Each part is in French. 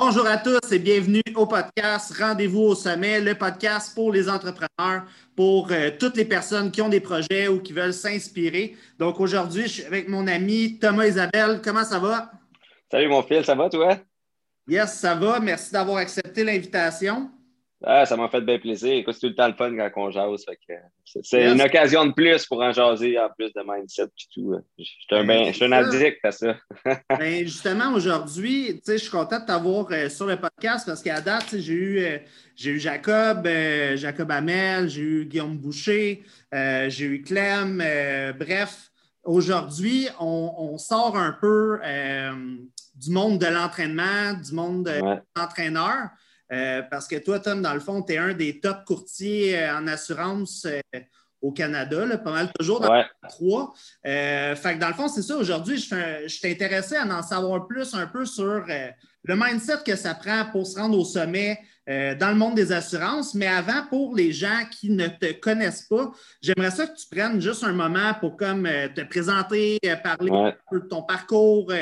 Bonjour à tous et bienvenue au podcast Rendez-vous au sommet, le podcast pour les entrepreneurs, pour euh, toutes les personnes qui ont des projets ou qui veulent s'inspirer. Donc aujourd'hui, je suis avec mon ami Thomas Isabelle. Comment ça va? Salut mon fils, ça va toi? Yes, ça va. Merci d'avoir accepté l'invitation. Ah, ça m'a fait bien plaisir. Écoute, c'est tout le temps le fun quand on jase. c'est une occasion de plus pour en jaser en plus de mindset et tout. Je suis un, ben, un addict à ça. ben, justement, aujourd'hui, je suis content de t'avoir euh, sur le podcast parce qu'à date, j'ai eu, euh, eu Jacob, euh, Jacob Hamel, j'ai eu Guillaume Boucher, j'ai eu Clem. bref, aujourd'hui, on, sort un peu du monde de l'entraînement, du monde de l'entraîneur. Euh, parce que toi, Tom, dans le fond, tu es un des top courtiers euh, en assurance euh, au Canada, pas mal toujours dans ouais. trois. fait que dans le fond, c'est ça. Aujourd'hui, je, intéressé à en savoir plus un peu sur le mindset que ça prend pour se rendre au sommet dans le monde des assurances. Mais avant, pour les gens qui ne te connaissent pas, j'aimerais ça que tu prennes juste un moment pour comme te présenter, parler un peu de ton parcours,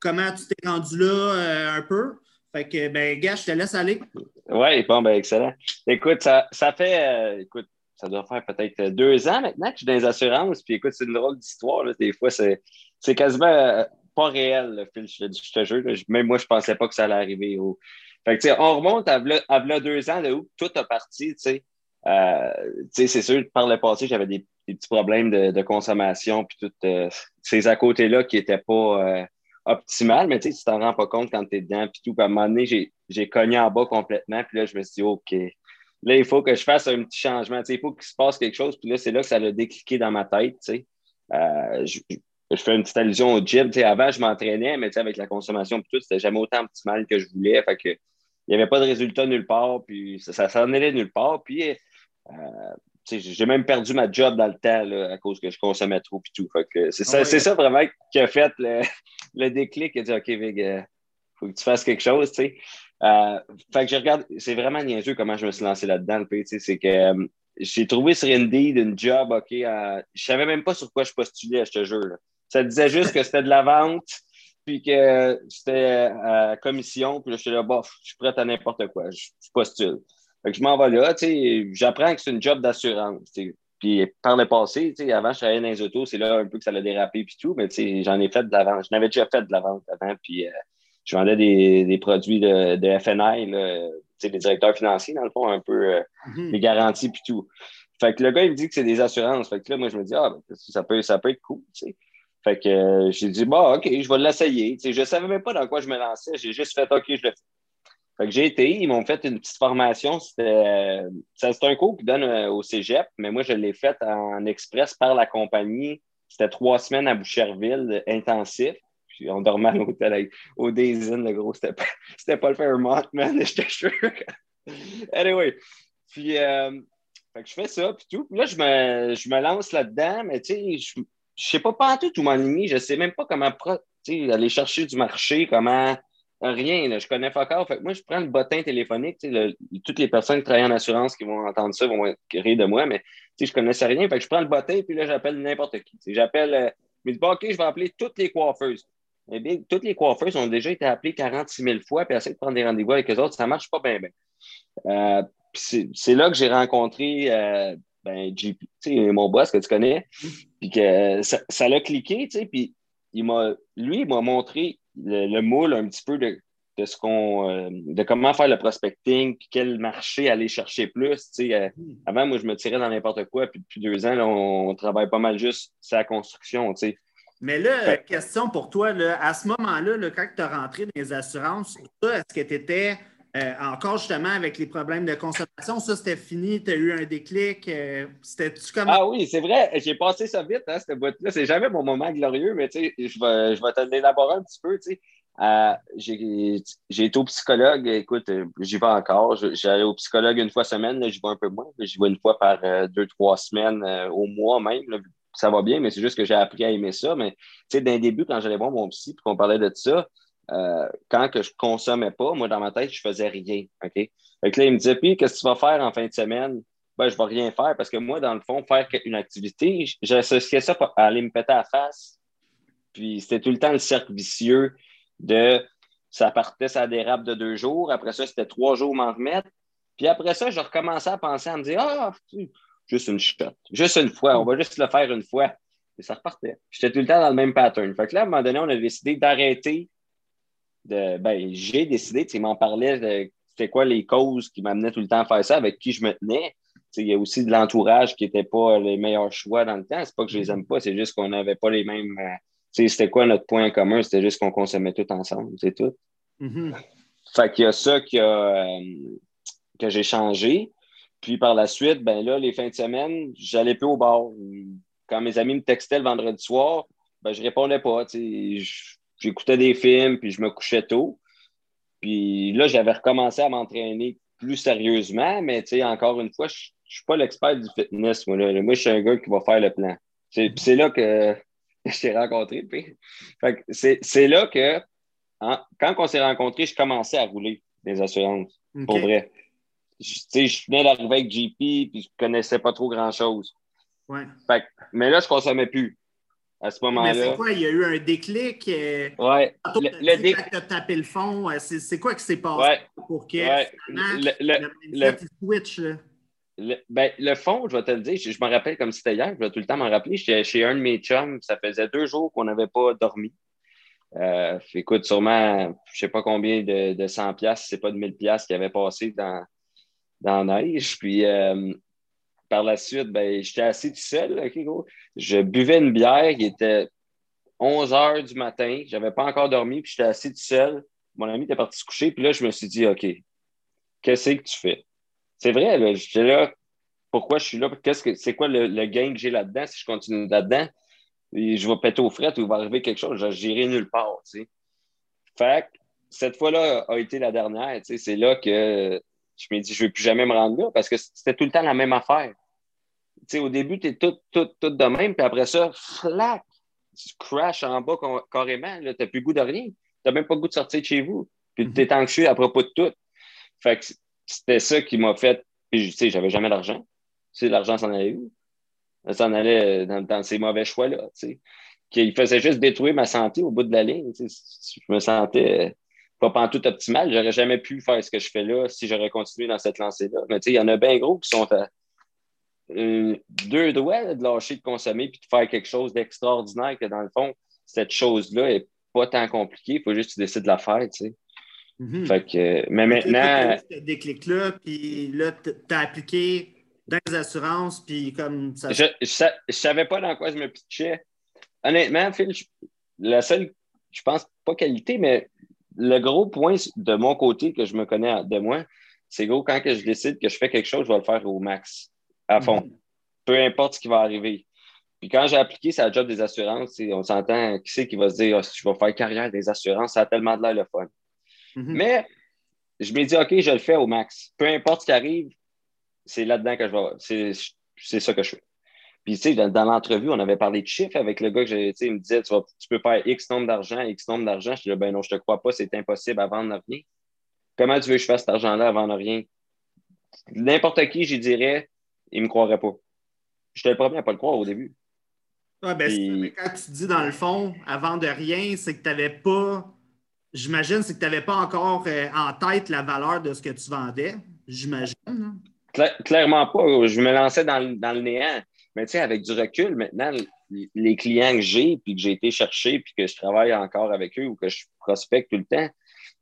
comment tu t'es rendu là un peu. Fait que, ben, gars, je te laisse aller. Oui, bon, ben, excellent. Écoute, ça, ça fait, euh, écoute, ça doit faire peut-être deux ans maintenant que je suis dans les assurances. Puis écoute, c'est une drôle d'histoire. Des fois, c'est, c'est quasiment euh, pas réel, le fil, je, te jure. Même moi, je pensais pas que ça allait arriver. Fait que, on remonte à, à, deux ans de où tout a parti. Tu sais, euh, c'est sûr, par le passé, j'avais des, petits problèmes de, consommation, puis toutes ces à côté-là qui n'étaient pas optimal, mais tu sais, tu t'en rends pas compte quand tu es dedans. Puis tout, à un moment donné, j'ai cogné en bas complètement. Puis là, je me suis dit, OK, là, il faut que je fasse un petit changement. Tu sais, il faut qu'il se passe quelque chose. Puis là, c'est là que ça l'a décliqué dans ma tête. Tu sais. Euh, je, fais une petite allusion au gym. Tu sais, avant, je m'entraînais, mais tu sais, avec la consommation, puis tout, c'était jamais autant optimal que je voulais. Fait que il n'y avait pas de résultat nulle part. Puis ça s'en allait nulle part. Puis euh, j'ai même perdu ma job dans le temps à cause que je consommais trop et tout. c'est ça, ça, vraiment qui a fait le, le déclic. A dit OK, Vig, il euh, faut que tu fasses quelque chose. Euh, fait que je regarde, c'est vraiment niaiseux comment je me suis lancé là-dedans. C'est que euh, j'ai trouvé sur Indeed une job, OK, je je savais même pas sur quoi je postulais, je te jure. Ça disait juste que c'était de la vente, puis que c'était à commission, puis là, je suis là, bof, je suis prêt à n'importe quoi, je, je postule. Fait que je m'en vais là, tu sais, j'apprends que c'est une job d'assurance. Puis par le passé, tu sais, avant, je travaillais dans les autos, c'est là un peu que ça l'a dérapé puis tout, mais tu sais, j'en ai fait de la vente. Je n'avais déjà fait de la vente avant, puis euh, je vendais des, des produits de, de FNI, là, tu sais, les directeurs financiers, dans le fond, un peu euh, mm-hmm. les garanties puis tout. Fait que le gars, il me dit que c'est des assurances. Fait que là, moi, je me dis, ah, ben, ça, peut, ça peut être cool, tu sais. Fait que euh, j'ai dit, bon, OK, je vais l'essayer. Tu sais, je ne savais même pas dans quoi je me lançais. J'ai juste fait, OK, je le fais. Fait que j'ai été, ils m'ont fait une petite formation. C'était un cours qu'ils donnent euh, au cégep, mais moi, je l'ai fait en express par la compagnie. C'était trois semaines à Boucherville, intensif. Puis on dormait à l'hôtel au Daisy, le gros. C'était pas, pas le Fairmont, man, te jure. anyway. Puis, euh, fait que je fais ça, puis tout. Puis là, je me, je me lance là-dedans, mais tu sais, je, je sais pas pas tout ennemi. Je sais même pas comment aller chercher du marché, comment Rien, je connais pas moi, je prends le bottin téléphonique. toutes les personnes qui travaillent en assurance qui vont entendre ça vont rire de moi, mais je connaissais rien. Fait que je prends le bottin puis là, j'appelle n'importe qui. J'appelle, euh, mais dis, OK, je vais appeler toutes les coiffeuses. Eh bien, toutes les coiffeuses ont déjà été appelées 46 000 fois, puis essayer de prendre des rendez-vous avec eux autres, ça ne marche pas bien. Euh, c'est là que j'ai rencontré euh, ben, JP, mon boss que tu connais, puis que ça l'a cliqué, puis il m'a, lui, il m'a montré le, moule un petit peu de, ce qu'on euh, de comment faire le prospecting, puis quel marché aller chercher plus. Euh, hmm. avant, moi, je me tirais dans n'importe quoi, puis depuis deux ans, on, travaille pas mal juste sur la construction. Mais là, question pour toi, à ce moment-là, quand tu as rentré dans les assurances, est-ce que tu étais euh, encore justement avec les problèmes de consommation? Ça, c'était fini, tu as eu un déclic. C'était-tu comme. Ah oui, c'est vrai, j'ai passé ça vite, hein, cette boîte-là. C'est jamais mon moment glorieux, mais je vais, je vais te l'élaborer un petit peu. Euh, j'ai été au psychologue. Écoute, j'y vais encore. J'allais au psychologue une fois semaine. J'y vais un peu moins. J'y vais une fois par deux, trois semaines, au mois même. ça va bien, mais c'est juste que j'ai appris à aimer ça. Mais d'un début, quand j'allais voir mon psy et qu'on parlait de ça, euh, quand que je consommais pas, moi, dans ma tête, je faisais rien. OK? Fait là, il me disait, puis, qu'est-ce que tu vas faire en fin de semaine? Ben, je vais rien faire parce que moi, dans le fond, faire une activité, j'associais ça à aller me péter à la face. Puis c'était tout le temps le cercle vicieux de ça partait, ça dérape de deux jours. Après ça, c'était trois jours m'en remettre. Puis après ça, je recommençais à penser, à me dire, ah, juste une shot, juste une fois, on va juste le faire une fois. Et ça repartait. J'étais tout le temps dans le même pattern. Fait que là, à un moment donné, on a décidé d'arrêter. De, ben, j'ai décidé, tu m'en parlais de c'était quoi les causes qui m'amenaient tout le temps à faire ça, avec qui je me tenais. Il y a aussi de l'entourage qui n'était pas les meilleurs choix dans le temps. C'est pas que je les aime pas, c'est juste qu'on n'avait pas les mêmes. Euh, c'était quoi notre point commun? C'était juste qu'on consommait tout ensemble, c'est tout. Mm-hmm. Fait qu'il y a ça qui a, euh, que j'ai changé. Puis par la suite, ben là, les fins de semaine, j'allais plus au bar. Quand mes amis me textaient le vendredi soir, ben, je répondais pas. J'écoutais des films, puis je me couchais tôt. Puis là, j'avais recommencé à m'entraîner plus sérieusement, mais encore une fois, je ne suis pas l'expert du fitness. Moi, moi, je suis un gars qui va faire le plan. C'est là que je t'ai rencontré. C'est là que, quand on s'est rencontrés, je commençais à rouler des assurances, pour vrai. Je, je venais d'arriver avec JP, puis je ne connaissais pas trop grand-chose. Ouais. mais là, je ne consommais plus à ce moment-là. Mais c'est quoi? Il y a eu un déclic? Euh, oui. Le, le déclic. Tu as tapé le fond. Euh, c'est quoi qui s'est passé ouais. pour que ouais. le, le, le, switch? Le, ben, le fond, je vais te le dire, je, me rappelle comme c'était hier, je vais tout le temps m'en rappeler. J'étais chez un de mes chums, ça faisait deux jours qu'on n'avait pas dormi. Euh, écoute, sûrement, je ne sais pas combien de, de 100 pièces, c'est pas de 1000 pièces qui avait passé dans, dans la neige. Puis, euh, par la suite, ben, j'étais assis tout seul. Je buvais une bière, il était 11 heures du matin, je n'avais pas encore dormi, puis j'étais assis tout seul. Mon ami était parti se coucher, puis là, je me suis dit, OK, qu'est-ce que tu fais? C'est vrai, j'étais là, pourquoi je suis là? Qu'est-ce que, c'est quoi le, gain que j'ai là-dedans si je continue là-dedans? je vais péter aux frettes ou il va arriver quelque chose, je n'irai nulle part. Tu Fait cette fois-là a été la dernière. c'est là que je me dis, je ne veux plus jamais me rendre là parce que c'était tout le temps la même affaire. Au début, tu es tout, tout, tout de même, puis après ça, flac, tu crashes en bas carrément. Tu n'as plus le goût de rien. Tu n'as même pas le goût de sortir de chez vous. Puis tu es mm-hmm. anxieux à propos de tout. Fait que c'était ça qui m'a fait. Puis, tu sais, j'avais jamais d'argent. Tu sais, l'argent s'en allait où? Ça s'en allait dans, ces mauvais choix-là. Tu sais. Qui faisait juste détruire ma santé au bout de la ligne. Tu sais. Je me sentais pas tout optimal. J'aurais jamais pu faire ce que je fais là si j'aurais continué dans cette lancée-là. Mais tu sais, il y en a bien gros qui sont à euh, deux doigts de lâcher de consommer puis de faire quelque chose d'extraordinaire que dans le fond, cette chose-là n'est pas tant compliquée. Il faut juste que tu décides de la faire, tu sais. Mm-hmm. Fait que, mais maintenant. Ce déclic-là, puis là, tu as appliqué dans les assurances, puis comme ça. Je ne savais pas dans quoi je me pitchais. Honnêtement, Phil, la seule, je pense, pas qualité, mais le gros point de mon côté que je me connais de moi, c'est gros, quand que je décide que je fais quelque chose, je vais le faire au max, à fond. Mhm. Peu importe ce qui va arriver. Puis quand j'ai appliqué sa job des assurances, on s'entend qui c'est qui va se dire oh, je vais faire carrière des assurances, ça a tellement de l'air le fun. Mhm. Mais je me dis OK, je le fais au max. Peu importe ce qui arrive, c'est là-dedans que je vais. C'est ça que je fais. Puis, tu sais, dans, l'entrevue, on avait parlé de chiffres avec le gars que j'ai, il me disait, tu, peux faire X nombre d'argent, X nombre d'argent. Je dis, ben non, je te crois pas, c'est impossible à vendre rien. Comment tu veux que je fasse cet argent-là à vendre rien? N'importe qui, je dirais, il me croirait pas. J'étais le premier à pas le croire au début. Ouais, ben, quand tu dis dans le fond, à vendre rien, c'est que tu n'avais pas, j'imagine, c'est que tu n'avais pas encore euh, en tête la valeur de ce que tu vendais, j'imagine. clairement pas. Je me lançais dans, dans le néant. Mais tu sais, avec du recul, maintenant, les clients que j'ai, puis que j'ai été chercher, puis que je travaille encore avec eux ou que je prospecte tout le temps,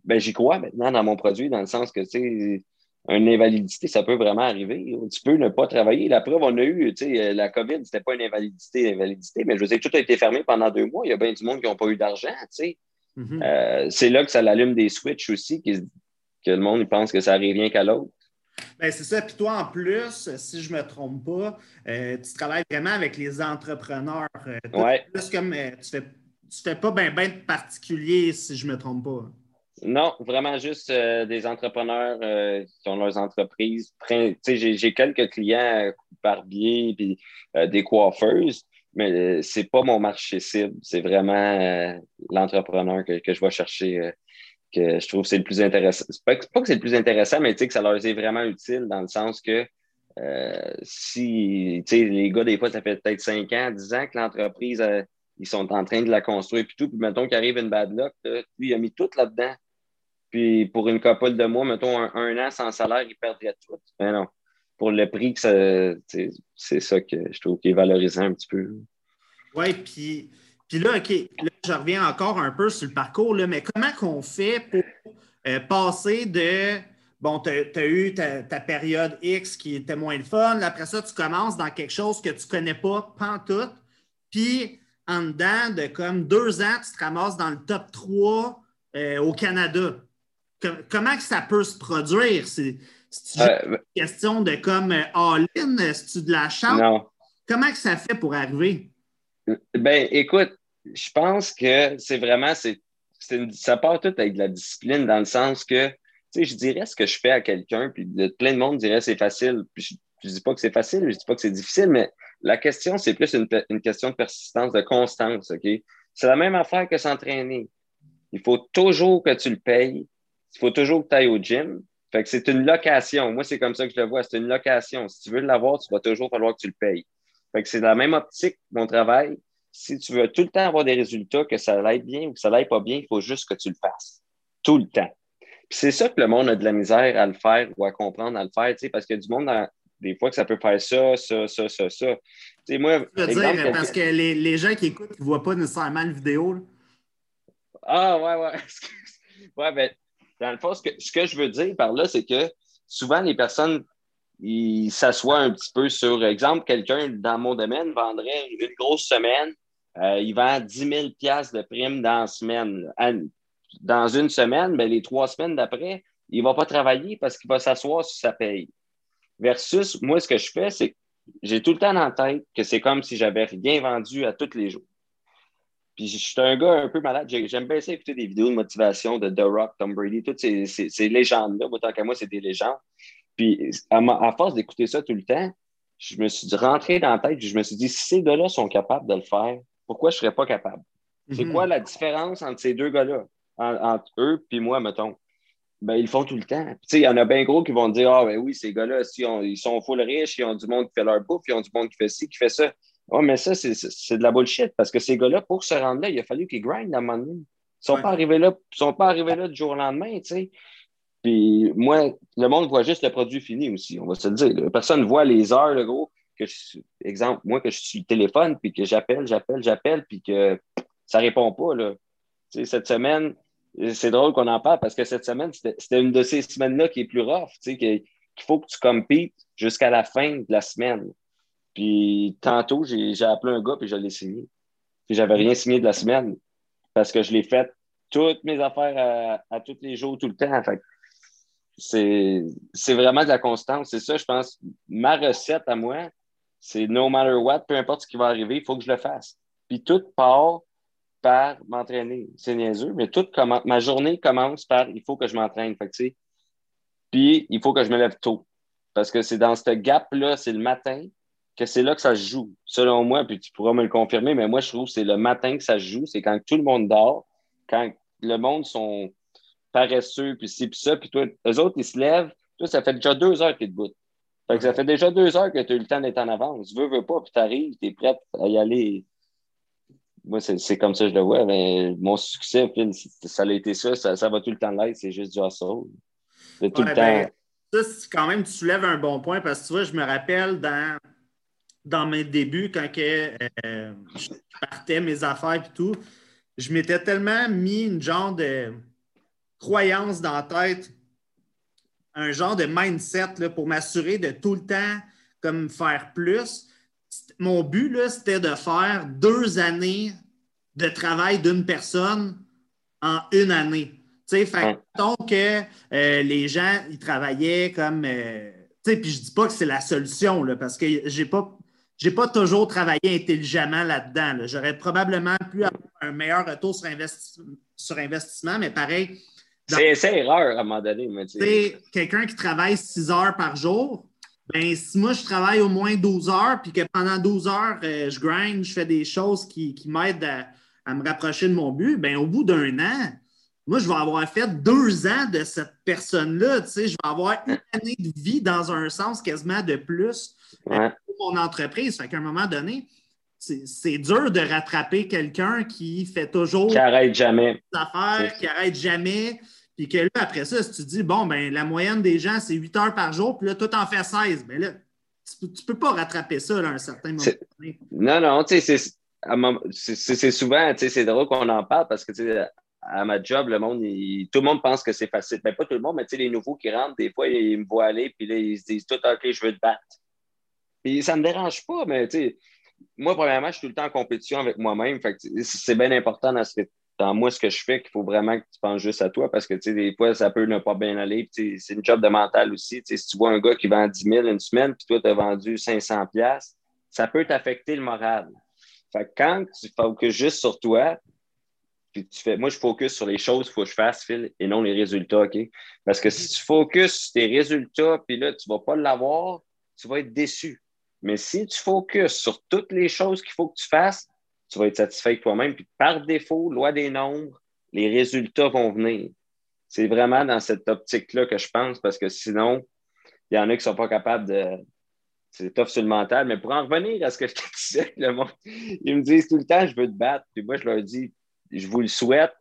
ben j'y crois maintenant dans mon produit, dans le sens que, tu sais, une invalidité, ça peut vraiment arriver. Tu peux ne pas travailler. La preuve, on a eu, tu sais, la COVID, c'était pas une invalidité, invalidité, mais je veux dire, tout a été fermé pendant deux mois. Il y a bien du monde qui n'a pas eu d'argent, tu sais. Mm-hmm. Euh, c'est là que ça l'allume des switches aussi, que, que le monde pense que ça arrive rien qu'à l'autre. Ben, c'est ça. Puis toi, en plus, si je ne me trompe pas, euh, tu travailles vraiment avec les entrepreneurs. Euh, ouais. Plus comme euh, tu ne fais, tu fais pas bien ben de particulier, si je ne me trompe pas. Non, vraiment juste des entrepreneurs qui ont leurs entreprises. J'ai quelques clients barbiers et des coiffeuses, mais ce n'est pas mon marché cible. C'est vraiment l'entrepreneur que, que, je vais chercher je trouve que c'est le plus intéressant. C'est pas, pas que c'est le plus intéressant, mais que ça leur est vraiment utile dans le sens que euh, si les gars, des fois, ça fait peut-être 5 ans, 10 ans que l'entreprise, euh, ils sont en train de la construire, puis tout, puis mettons qu'il arrive une bad luck, lui, il a mis tout là-dedans. puis pour une couple de mois, mettons un, an sans salaire, ils perdraient tout. Mais non. Pour le prix que. C'est ça que je trouve qui est valorisant un petit peu. Oui, puis, puis là, OK, là, je reviens encore un peu sur le parcours, là, mais comment qu'on fait pour euh, passer de bon, tu as, eu ta, période X qui était moins le fun. Après ça, tu commences dans quelque chose que tu ne connais pas, tout. Puis, en dedans de comme deux ans, tu te ramasses dans le top 3 euh, au Canada. comment que ça peut se produire? C'est euh, une question de comme all-in? C'est-tu de la chance? Non. Comment que ça fait pour arriver? Ben, écoute, je pense que c'est vraiment, c'est, ça part tout avec de la discipline dans le sens que sais, je dirais ce que je fais à quelqu'un, puis plein de monde dirait c'est facile. Je, ne dis pas que c'est facile, je dis pas que c'est difficile, mais la question, c'est plus une, question de persistance, de constance, OK? C'est la même affaire que s'entraîner. Il faut toujours que tu le payes. Il faut toujours que tu ailles au gym. Fait que c'est une location. Moi, c'est comme ça que je le vois. C'est une location. Si tu veux l'avoir, tu vas toujours falloir que tu le payes. Fait que c'est la même optique, mon travail. Si tu veux tout le temps avoir des résultats, que ça aille bien ou que ça n'aille pas bien, il faut juste que tu le fasses. Tout le temps c'est ça que le monde a de la misère à le faire ou à comprendre à le faire, parce qu'il y a du monde, des fois, que ça peut faire ça, ça, ça, ça, ça. moi, dire, parce que les, gens qui écoutent ne voient pas nécessairement la vidéo. Ah, ouais, ouais. ouais, ben, dans le fond, ce que, ce que je veux dire par là, c'est que souvent, les personnes, ils s'assoient un petit peu sur, exemple, quelqu'un dans mon domaine vendrait une grosse semaine, euh, il vend 10 000 de primes dans semaine dans une semaine, ben, les trois semaines d'après, il ne va pas travailler parce qu'il va s'asseoir sur sa paye. Versus, moi, ce que je fais, c'est que j'ai tout le temps en tête que c'est comme si j'avais rien vendu à tous les jours. Puis je suis un gars un peu malade. J'aime bien ça écouter des vidéos de motivation de The Rock, Tom Brady, toutes ces, légendes-là. Autant qu'à moi, c'est des légendes. Puis à, force d'écouter ça tout le temps, je me suis rentré dans la tête, je me suis dit, si ces gars-là sont capables de le faire, pourquoi je ne serais pas capable? C'est mhm. quoi la différence entre ces deux gars-là? entre eux puis moi, mettons. Ben, ils le font tout le temps. Il y en a bien gros qui vont dire Ah, ben oui, ces gars-là, si ils sont full riches, ils ont du monde qui fait leur bouffe, ils ont du monde qui fait ci, qui fait ça. Ouais, mais ça, c'est de la bullshit parce que ces gars-là, pour se rendre là, il a fallu qu'ils grindent à un moment donné. Ils ne sont, pas arrivés là, sont pas arrivés là du jour au lendemain, tu sais. Puis moi, le monde voit juste le produit fini aussi, on va se le dire. Personne ne voit les heures, le gros. Exemple, moi, que je suis le téléphone, puis que j'appelle, j'appelle, j'appelle, puis que ça répond pas. Là. cette semaine, c'est drôle qu'on en parle parce que cette semaine, c'était une de ces semaines-là qui est plus rough, qu'il faut que tu compites jusqu'à la fin de la semaine. Puis tantôt, j'ai appelé un gars puis je l'ai signé. Puis j'avais rien signé de la semaine parce que je l'ai fait toutes mes affaires à, tous les jours, tout le temps. Fait c'est vraiment de la constance. C'est ça, je pense. Ma recette à moi, c'est no matter what, peu importe ce qui va arriver, il faut que je le fasse. Puis tout part par m'entraîner. C'est niaiseux, mais toute ma journée commence par il faut que je m'entraîne. Puis il faut que je me lève tôt. Parce que c'est dans ce gap-là, c'est le matin que c'est là que ça se joue. Selon moi, puis tu pourras me le confirmer, mais moi, je trouve que c'est le matin que ça se joue. C'est quand tout le monde dort, quand le monde sont paresseux, puis ci, puis ça, puis toi, eux autres, ils se lèvent. Toi, ça fait déjà deux heures que tu es debout. Fait que ça fait déjà deux heures que tu as eu le temps d'être en avance. Tu veux, veux pas, puis tu arrives, tu es prêt à y aller moi, c'est comme ça que je le vois. Mais mon succès, ça a été ça, ça, va tout le temps l'être, c'est juste du hustle. tout le ben, ça, quand même, tu soulèves un bon point parce que tu vois, je me rappelle dans, dans mes débuts, quand que, euh, je partais mes affaires et tout, je m'étais tellement mis une genre de croyance dans la tête, un genre de mindset là, pour m'assurer de tout le temps comme faire plus mon but, c'était de faire deux années de travail d'une personne en une année. Tu sais, fait que euh, les gens, ils travaillaient comme. Euh, tu sais, puis je dis pas que c'est la solution, là, parce que j'ai pas. J'ai pas toujours travaillé intelligemment là-dedans. J'aurais probablement pu avoir un meilleur retour sur, sur investissement, mais pareil. C'est erreur à un moment donné. Quelqu'un qui travaille six heures par jour, ben, si moi, je travaille au moins 12 heures, puis que pendant 12 heures, euh, je grind, je fais des choses qui, m'aident à, me rapprocher de mon but, ben, au bout d'un an, moi, je vais avoir fait deux ans de cette personne-là. Tu sais, je vais avoir une année de vie dans un sens quasiment de plus euh, pour mon entreprise. Fait qu'à un moment donné, c'est dur de rattraper quelqu'un qui fait toujours qui arrête jamais des affaires, qui arrête jamais, Puis que là, après ça, si tu dis, bon, ben la moyenne des gens, c'est 8 heures par jour, puis là, toi, en fais 16, bien là, tu ne peux pas rattraper ça à un certain moment donné. Non, non, tu sais, c'est souvent, tu sais, c'est drôle qu'on en parle parce que, tu sais, à ma job, le monde, tout le monde pense que c'est facile. Mais ben, pas tout le monde, mais tu sais, les nouveaux qui rentrent, des fois, ils me voient aller, puis là, ils se disent tout, OK, je veux te battre. Puis ça ne me dérange pas, mais tu sais, moi, premièrement, je suis tout le temps en compétition avec moi-même. c'est bien important dans, ce que, dans moi ce que je fais qu'il faut vraiment que tu penses juste à toi parce que des fois, ça peut ne pas bien aller. C'est une job de mental aussi. si tu vois un gars qui vend 10 000 une semaine, puis toi, tu as vendu 500 ça peut t'affecter le moral. Quand tu focuses juste sur toi, puis tu fais, moi, je focus sur les choses qu'il faut que je fasse, Phil, et non les résultats? Parce que si tu focuses sur tes résultats, puis là, tu ne vas pas l'avoir, tu vas être déçu. Mais si tu focuses sur toutes les choses qu'il faut que tu fasses, tu vas être satisfait toi-même. Puis par défaut, loi des nombres, les résultats vont venir. C'est vraiment dans cette optique-là que je pense, parce que sinon, il y en a qui ne sont pas capables de. C'est tough sur le mental. Mais pour en revenir à ce que je te disais, le monde, ils me disent tout le temps, je veux te battre. Puis moi, je leur dis, je vous le souhaite.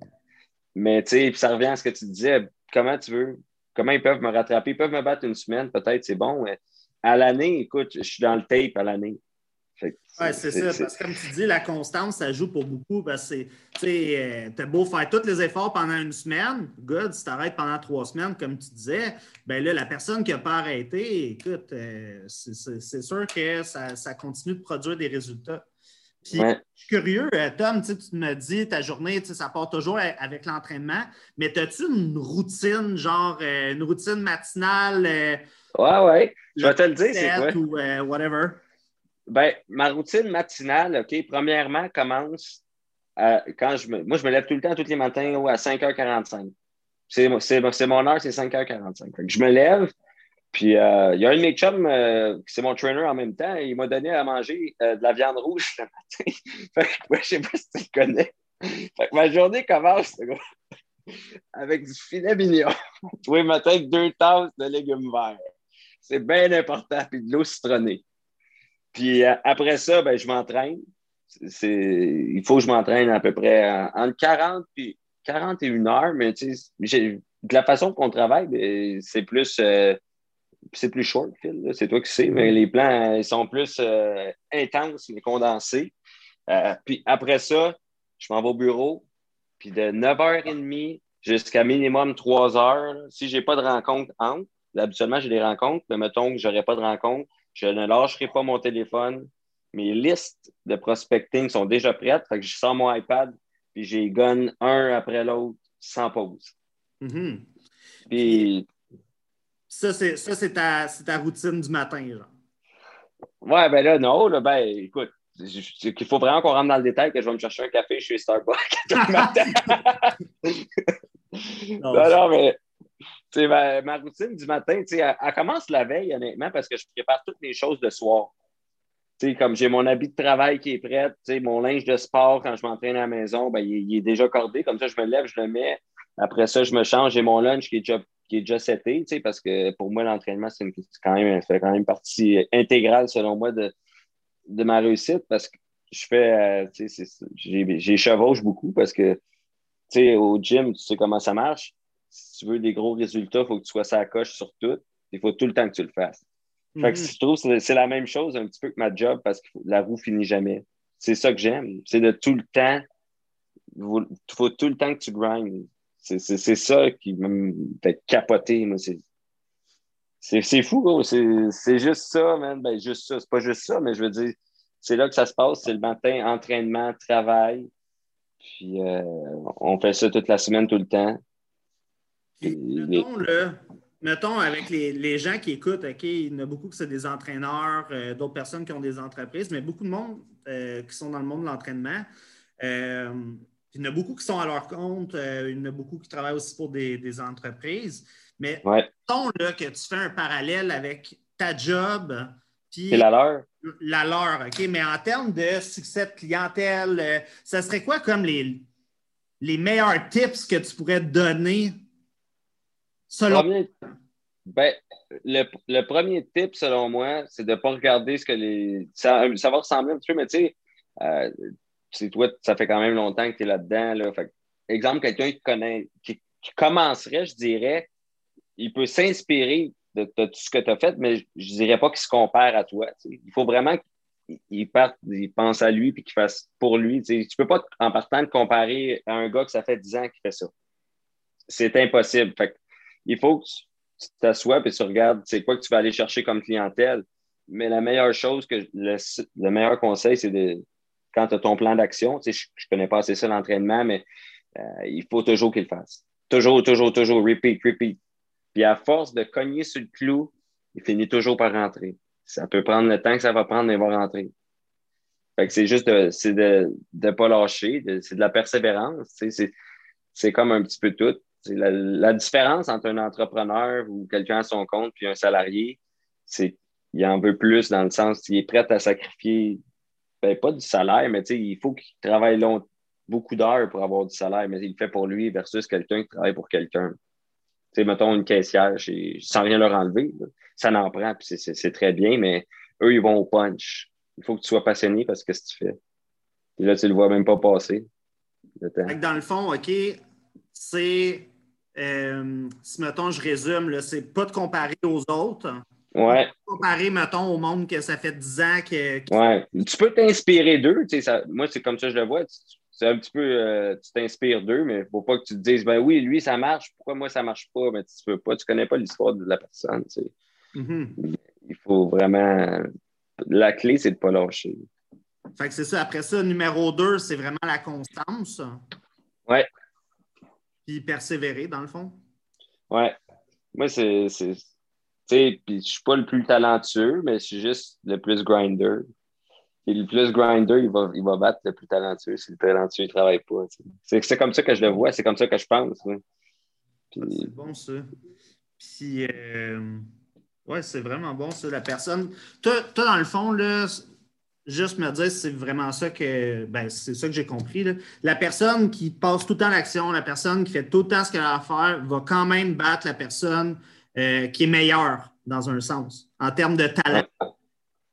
Mais tu sais, ça revient à ce que tu disais. Comment tu veux? Comment ils peuvent me rattraper? Ils peuvent me battre une semaine, peut-être, c'est bon. À l'année, écoute, je suis dans le tape à l'année. Oui, c'est ça. Parce que comme tu dis, la constance, ça joue pour beaucoup. Parce que tu euh, as beau faire tous les efforts pendant une semaine, good, si tu arrêtes pendant trois semaines, comme tu disais, ben là, la personne qui n'a pas arrêté, écoute, euh, c'est sûr que ça, continue de produire des résultats. Puis, je suis curieux, euh, Tom, tu me dis, ta journée, ça part toujours avec l'entraînement, mais as-tu une routine, genre une routine matinale? Ouais, ouais. Je vais te le dire, c'est quoi? Ou euh, whatever? Ben, ma routine matinale, OK, premièrement, commence quand je me. Moi, je me lève tout le temps, tous les matins, à 5h45. C'est mon heure, c'est 5h45. je me lève, puis euh, il y a un de mes euh, c'est mon trainer en même temps, il m'a donné à manger de la viande rouge le matin. fait que, moi, je sais pas si tu le connais. Fait que ma journée commence, avec du filet mignon. tous les deux tasses de légumes verts. C'est bien important. Puis de l'eau citronnée. Puis euh, après ça, ben, je m'entraîne. Il faut que je m'entraîne à peu près entre 40 et 41 heures, mais de la façon qu'on travaille, ben, c'est plus euh, c'est plus short, C'est toi qui sais, mais les plans ils sont plus euh, intenses, mais condensés. puis après ça, je m'en vais au bureau. Puis de 9h30 jusqu'à minimum 3 heures, si je n'ai pas de rencontre entre, habituellement, j'ai des rencontres, mais mettons que je n'aurai pas de rencontre, je ne lâcherai pas mon téléphone. Mes listes de prospecting sont déjà prêtes. Fait que je sors mon iPad puis j'ai gun un après l'autre sans pause. Mm-hmm. Puis. Ça, c'est ta, ta, routine du matin, genre. Ouais, ben là, non, là, ben, écoute, il faut vraiment qu'on rentre dans le détail que je vais me chercher un café chez Starbucks non, non, mais Ma, ma, routine du matin, elle, elle, commence la veille, honnêtement, parce que je prépare toutes les choses de soir. comme j'ai mon habit de travail qui est prêt, mon linge de sport quand je m'entraîne à la maison, ben, il, est déjà cordé. Comme ça, je me lève, je le mets. Après ça, je me change. J'ai mon lunch qui est déjà, qui est déjà seté, parce que pour moi, l'entraînement, c'est quand même, fait quand même partie intégrale, selon moi, de, de ma réussite parce que je fais, euh, j'ai chevauche beaucoup parce que au gym, tu sais comment ça marche si tu veux des gros résultats, il faut que tu sois sa coche sur tout. Il faut tout le temps que tu le fasses. Fait que mhm. je trouve que c'est la même chose un petit peu que ma job parce que la roue finit jamais. C'est ça que j'aime. C'est de tout le temps. Il faut tout le temps que tu grindes. C'est ça qui me fait capoter. C'est fou, c'est juste ça, man. Ben, juste ça. C'est pas juste ça, mais je veux dire, c'est là que ça se passe. C'est le matin, entraînement, travail. Puis euh, on fait ça toute la semaine, tout le temps mettons, avec les, gens qui écoutent, OK, il y en a beaucoup qui sont des entraîneurs, euh, d'autres personnes qui ont des entreprises, mais beaucoup de monde euh, qui sont dans le monde de l'entraînement. Euh, il y en a beaucoup qui sont à leur compte, il y en a beaucoup qui travaillent aussi pour des, entreprises. Mais mettons là, que tu fais un parallèle avec ta job. Puis la leur. La leur, OK. Mais en termes de succès de clientèle, ça serait quoi comme les, les meilleurs tips que tu pourrais donner ben, le, premier tip, selon moi, c'est de ne pas regarder ce que les. Ça, va ressembler un petit peu, mais tu sais, euh, toi, ça fait quand même longtemps que tu es là-dedans. Là. exemple, quelqu'un qui connaît, qui, commencerait, je dirais, il peut s'inspirer de, tout ce que tu as fait, mais je ne dirais pas qu'il se compare à toi. Il faut vraiment qu'il pense à lui puis qu'il fasse pour lui. Tu ne peux pas, en partant, te comparer à un gars que ça fait 10 ans qu'il fait ça. C'est impossible. il faut que tu t'assoies et tu regardes c'est quoi que tu vas aller chercher comme clientèle. Mais la meilleure chose, que le, meilleur conseil, c'est de quand tu as ton plan d'action, je ne connais pas assez ça l'entraînement, mais euh, il faut toujours qu'il le fasse. Toujours, toujours, toujours, repeat, repeat. Puis à force de cogner sur le clou, il finit toujours par rentrer. Ça peut prendre le temps que ça va prendre, mais il va rentrer. Fait que c'est juste de, c'est de ne pas lâcher, c'est de la persévérance. C'est comme un petit peu tout. La, la, différence entre un entrepreneur ou quelqu'un à son compte puis un salarié, c'est qu'il en veut plus dans le sens qu'il est prêt à sacrifier, ben, pas du salaire, mais il faut qu'il travaille long, beaucoup d'heures pour avoir du salaire, mais il le fait pour lui versus quelqu'un qui travaille pour quelqu'un mettons une caissière, sans rien leur enlever, ça n'en prend, puis c'est très bien, mais eux, ils vont au punch. Il faut que tu sois passionné parce que ce que tu fais. Là, tu le vois même pas passer. Dans le fond, OK, c'est, euh, si mettons, je résume, c'est pas de comparer aux autres. Ouais. Comparer, mettons, au monde que ça fait 10 ans que. Ouais. Tu peux t'inspirer d'eux. Moi, c'est comme ça que je le vois c'est un petit peu, euh, tu t'inspires d'eux, mais il ne faut pas que tu te dises, ben oui, lui, ça marche, pourquoi moi, ça ne marche pas? Mais tu ne peux pas, tu connais pas l'histoire de la personne. Mm-hmm. Il faut vraiment. La clé, c'est de ne pas lâcher. Fait que c'est ça. Après ça, numéro deux, c'est vraiment la constance. Oui. Puis persévérer, dans le fond. Oui. Moi, c'est. Sais, puis je suis pas le plus talentueux, mais je suis juste le plus grinder. Et le plus grinder, il va, il va battre le plus talentueux si le talentueux ne travaille pas. C'est comme ça que je le vois, c'est comme ça que je pense. C'est bon, ça. Puis, euh, ouais, c'est vraiment bon, ça. La personne. Toi, dans le fond, là, juste me dire c'est vraiment ça que ben, c'est ça que j'ai compris. Là. La personne qui passe tout le temps l'action, la personne qui fait tout le temps ce qu'elle a à faire, va quand même battre la personne euh, qui est meilleure dans un sens, en termes de talent.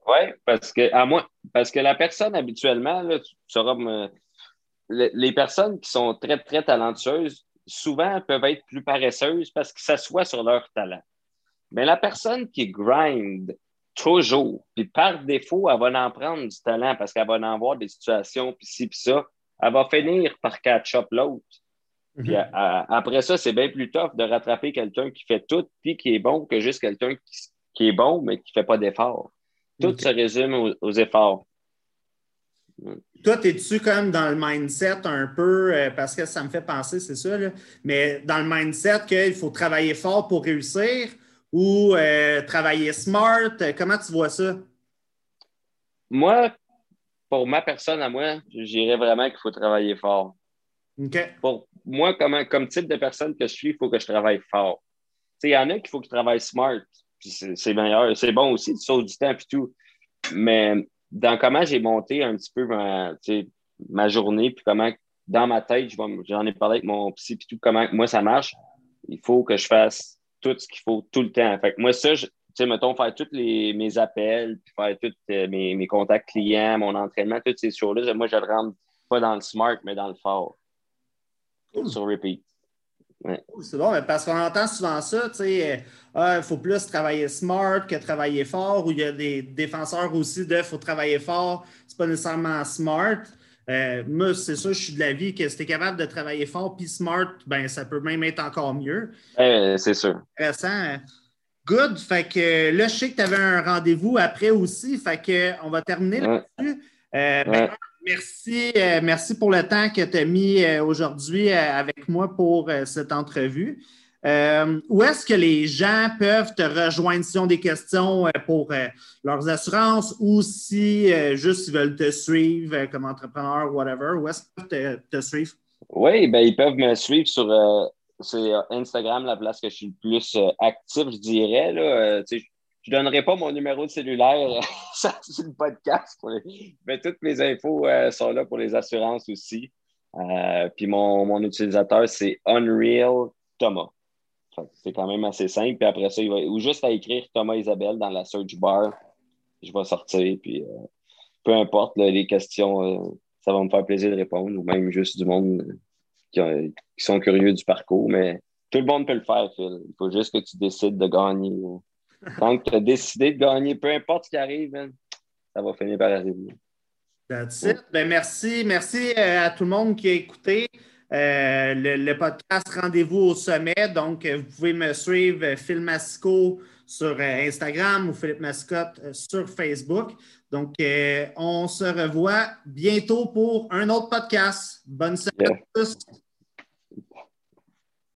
Oui, parce que à parce que la personne habituellement, là, les personnes qui sont très, très talentueuses, souvent peuvent être plus paresseuses parce qu'ils s'assoient sur leur talent. Mais la personne qui grind toujours, puis par défaut, elle va en prendre du talent parce qu'elle va en avoir des situations, puis ci, puis ça, elle va finir par catch-up l'autre. Puis mhm. après ça, c'est bien plus tough de rattraper quelqu'un qui fait tout, puis qui est bon, que juste quelqu'un qui, qui, est bon, mais qui ne fait pas d'effort. Tout se résume aux, efforts. Toi, es-tu comme dans le mindset un peu, euh, parce que ça me fait penser, c'est ça, mais dans le mindset qu'il faut travailler fort pour réussir ou euh, travailler smart? Comment tu vois ça? Moi, pour ma personne à moi, je dirais vraiment qu'il faut travailler fort. Pour moi, comme, type de personne que je suis, il faut que je travaille fort. Il y en a qui faut qu'ils travaillent smart c'est meilleur. C'est bon aussi, tu sautes du temps et tout. Mais dans comment j'ai monté un petit peu ma, journée, puis comment dans ma tête, j'en ai parlé avec mon psy, puis tout, comment moi ça marche, il faut que je fasse tout ce qu'il faut tout le temps. Moi, ça, tu sais, mettons, faire tous mes appels, puis faire tous euh, mes, mes, contacts clients, mon entraînement, toutes ces choses-là, moi, je le rentre pas dans le smart, mais dans le fort. Sur repeat. C'est bon, parce qu'on entend souvent ça, tu sais, euh, ah, il faut plus travailler smart que travailler fort, ou il y a des défenseurs aussi de faut travailler fort, c'est pas nécessairement smart. Euh, moi, c'est ça, je suis de l'avis que si tu es capable de travailler fort puis smart, ben ça peut même être encore mieux. c'est sûr. Intéressant. Good. Fait que là, je sais que tu avais un rendez-vous après aussi. Fait que on va terminer là-dessus. Euh, ben, Merci, euh, merci pour le temps que tu as mis euh, aujourd'hui euh, avec moi pour cette entrevue. où est-ce que les gens peuvent te rejoindre s'ils ont des questions pour leurs assurances ou si juste ils veulent te suivre comme entrepreneur, whatever? Où est-ce qu'ils peuvent te, suivre? Oui, ben, ils peuvent me suivre sur, Instagram, la place que je suis le plus actif, je dirais. Là, je ne donnerai pas mon numéro de cellulaire sur le podcast, mais toutes mes infos euh, sont là pour les assurances aussi. Euh, puis mon, mon, utilisateur, c'est Unreal Thomas. C'est quand même assez simple. Puis après ça, il va, ou juste à écrire Thomas Isabelle dans la search bar, je vais sortir. Puis euh, peu importe les questions, ça va me faire plaisir de répondre, ou même juste du monde qui, sont curieux du parcours, mais tout le monde peut le faire, Phil. Il faut juste que tu décides de gagner. Que tu as décidé de gagner, peu importe ce qui arrive, ça va finir par arriver. That's it. Ben, merci. Merci euh, à tout le monde qui a écouté. Euh, le, podcast Rendez-vous au sommet. Donc, vous pouvez me suivre, Phil Masco, sur Instagram ou Philippe Mascotte sur Facebook. Donc, on se revoit bientôt pour un autre podcast. Bonne semaine à tous.